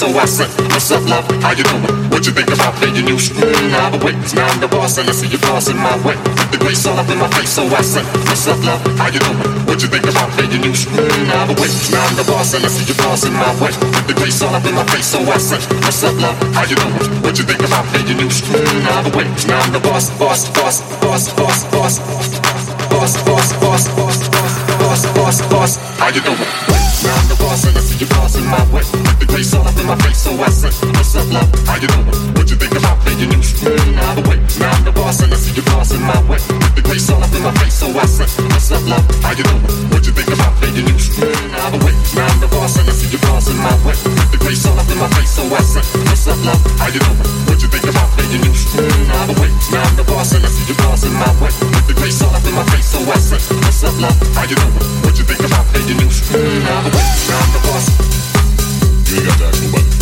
so I said, What's up, love? How you doing? What you think about paying you? Screwing out the way. Now I'm the boss and I see you flossing my way. The grace all up in my face, so I said, What's up, love? How you doing? What you think about paying you? Screwing out the way. Now I'm the boss and I see you flossing my way. The grace all up in my face, so I said, What's up, love? How you doing? What you think about paying you? Screwing out the way. Now I'm the boss, boss, boss, boss, boss, boss, boss, boss, boss, boss, boss, boss, boss. How you doing? Now I'm the boss and I see you crossing my way. The grace all my face, so I said, What's up, love? How you doing? What you think about paying you? Mm, the way. Now I'm the boss and I see you crossing my way. The grace all up in my face, so I said, What's up, love? How you doing? What you think about paying you? Mm, the way. Now I'm the boss and I see you crossing my way. The grace all up in my face, so I said, What's up, love? How you doing? What you think about paying you? Mm, the way. Now I'm the boss and I see you crossing my way. The grace all up in my face, so I said, What's up, love? How you doing? What you think about paying you? Mm, the way. Now I'm the boss. You got that, but.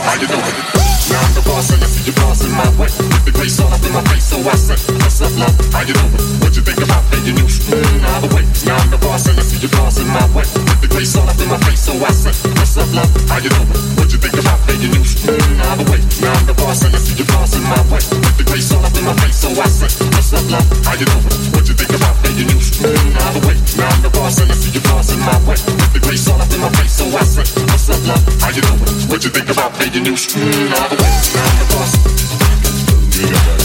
How you doing? Now I'm the boss and I see you bossing my way. With the grace all up in my face, so I said, What's up, love? How you doing? What you think about paying you? Mm, all the way. Now I'm the boss and I see you bossing my way. With the grace all up in my face, so I said, What's up, love? How you doing? What you think about paying you? Mm, all the way. Now I'm the boss and I see you bossing my way. With the grace all up in my face, so I said, What's up, love? How you doing? What you think about you? Mm, all the way. Now I'm the boss and I see you bossing my way. With the all up in my face, so I said, What's love? How you doing? What you think about making you? Mm, all the way. I'm the boss.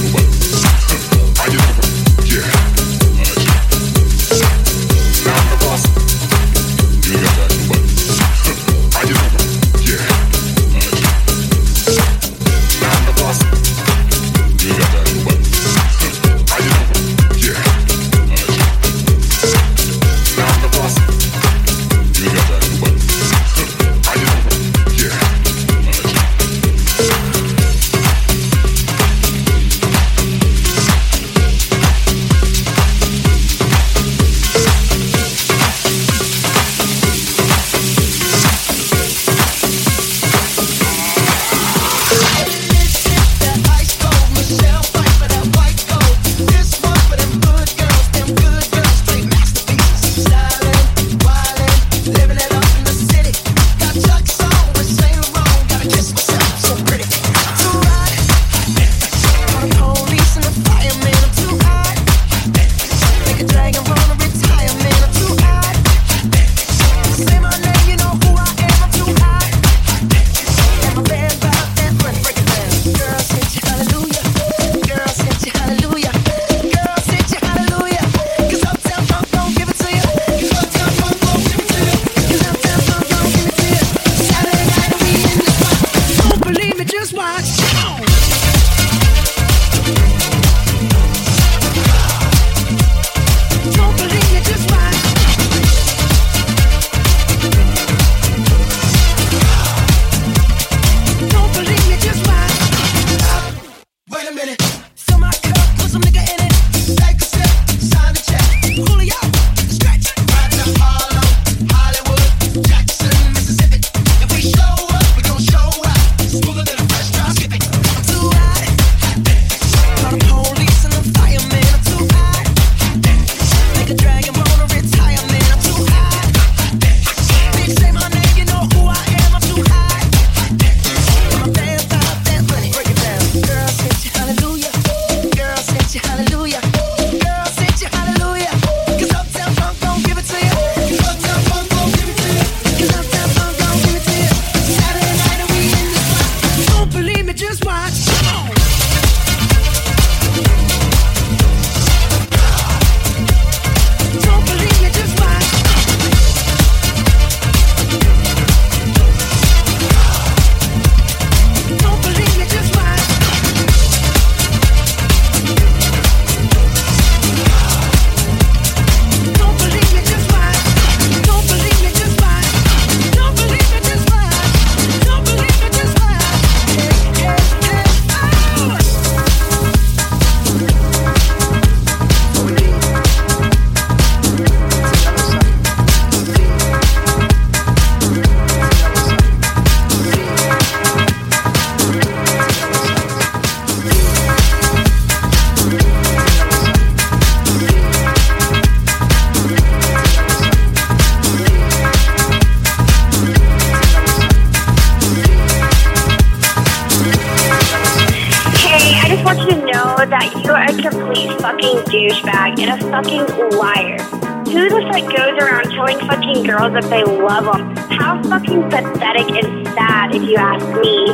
The fuck goes around telling fucking girls that they love them? How fucking pathetic and sad, if you ask me.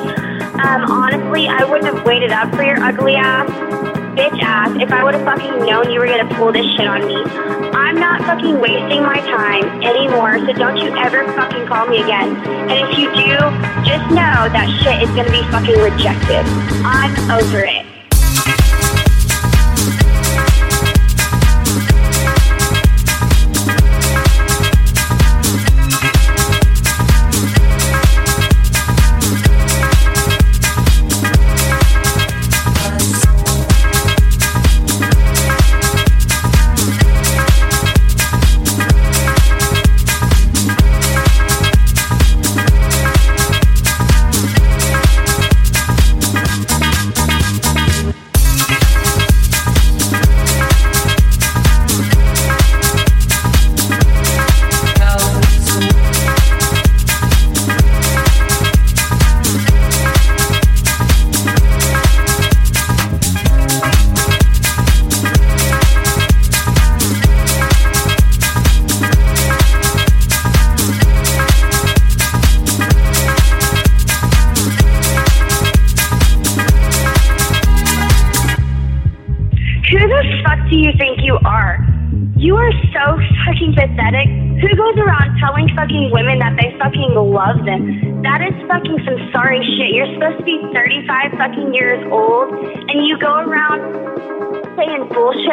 Um, honestly, I wouldn't have waited up for your ugly ass, bitch ass, if I would have fucking known you were gonna pull this shit on me. I'm not fucking wasting my time anymore, so don't you ever fucking call me again. And if you do, just know that shit is gonna be fucking rejected. I'm over it.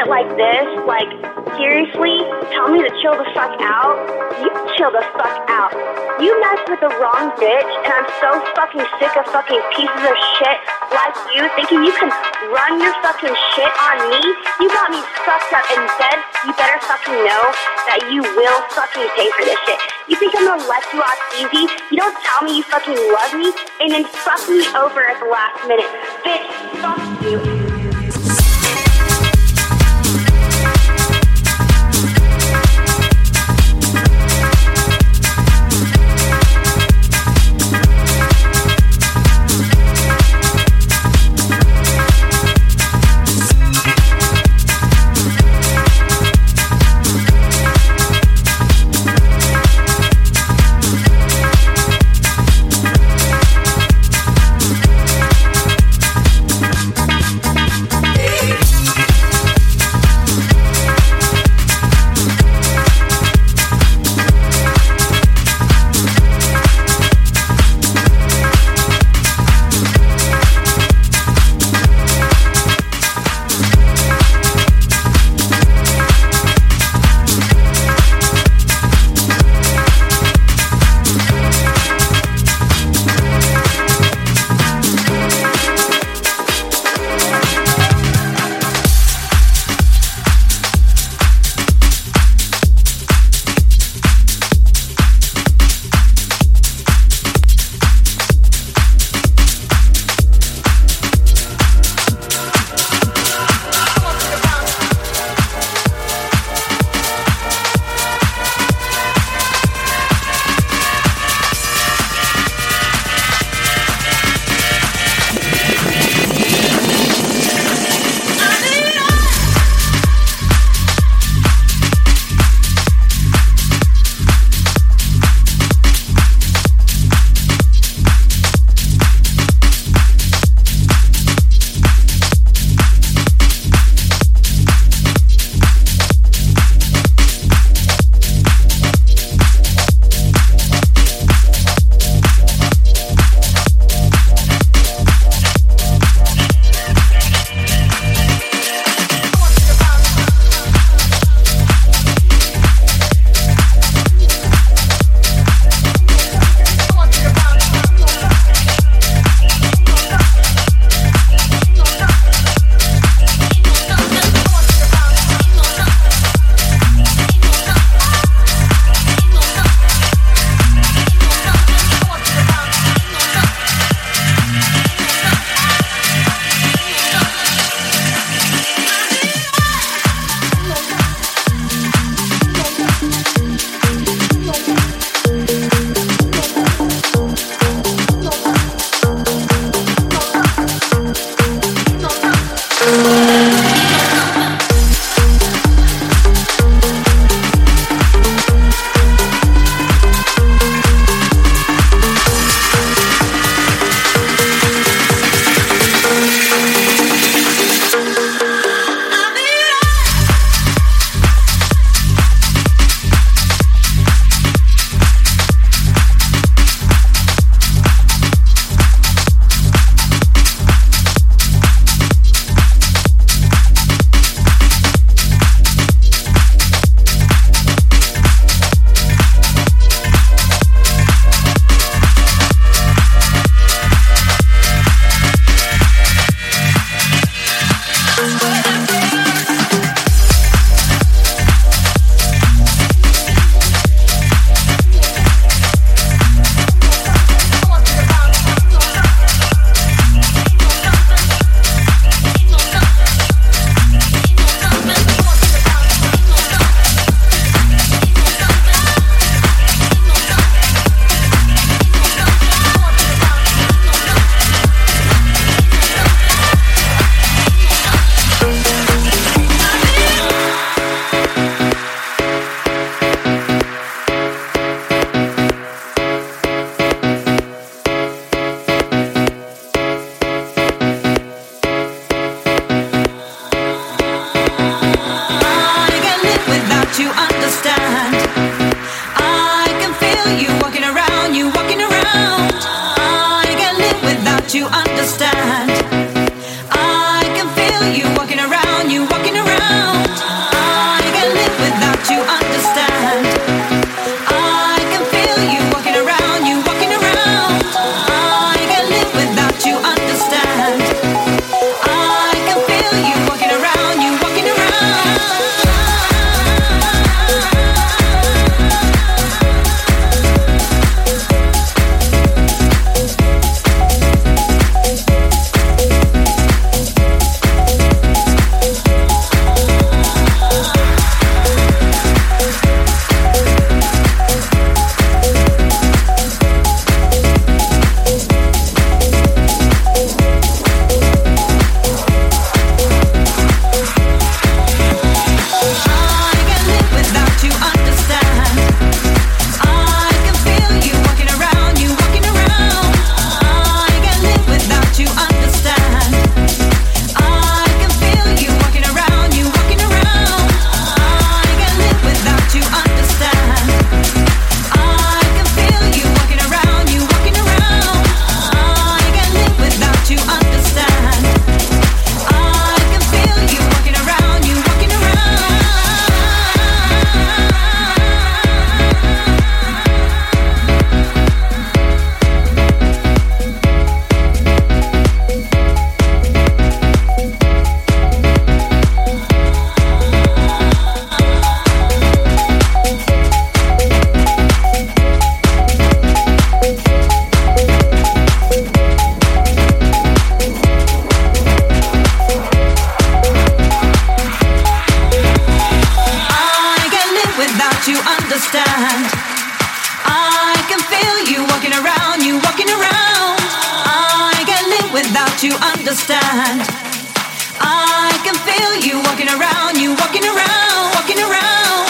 Like this. Like, seriously? Tell me to chill the fuck out? You chill the fuck out. You messed with the wrong bitch and I'm so fucking sick of fucking pieces of shit like you thinking you can run your fucking shit on me. You got me fucked up in bed. You better fucking know that you will fucking pay for this shit. You think I'm gonna let you off easy? You don't tell me you fucking love me and then fuck me over at the last minute. Bitch, fuck you. I can feel you walking around, you walking around, walking around.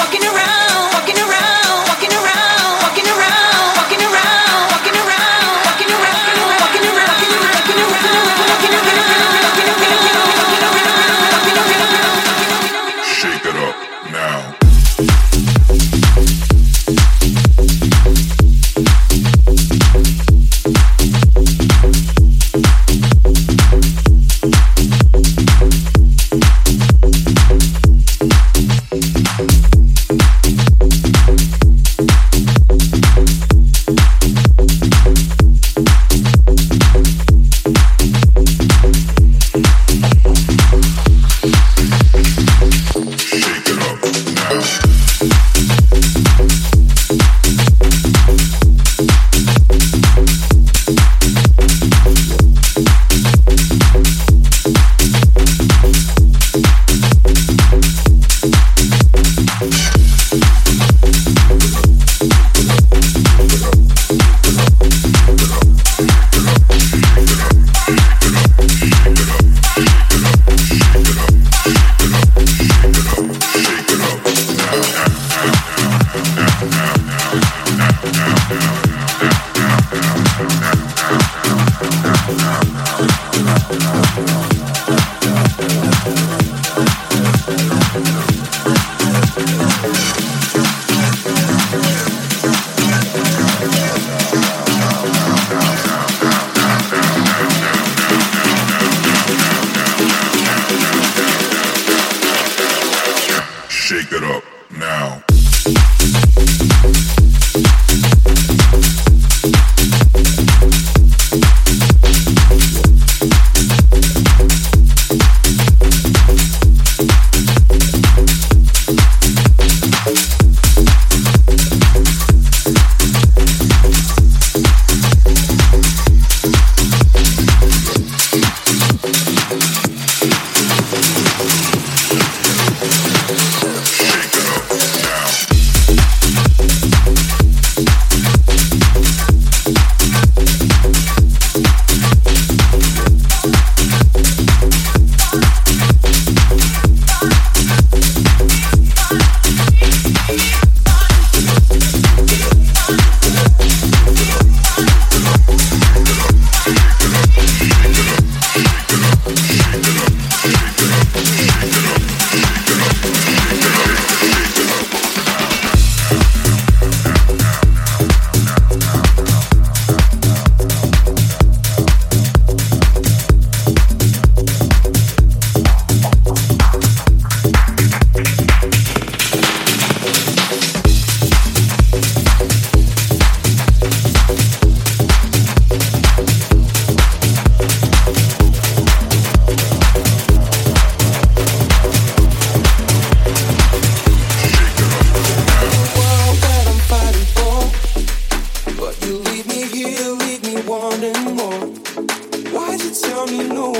Tell me no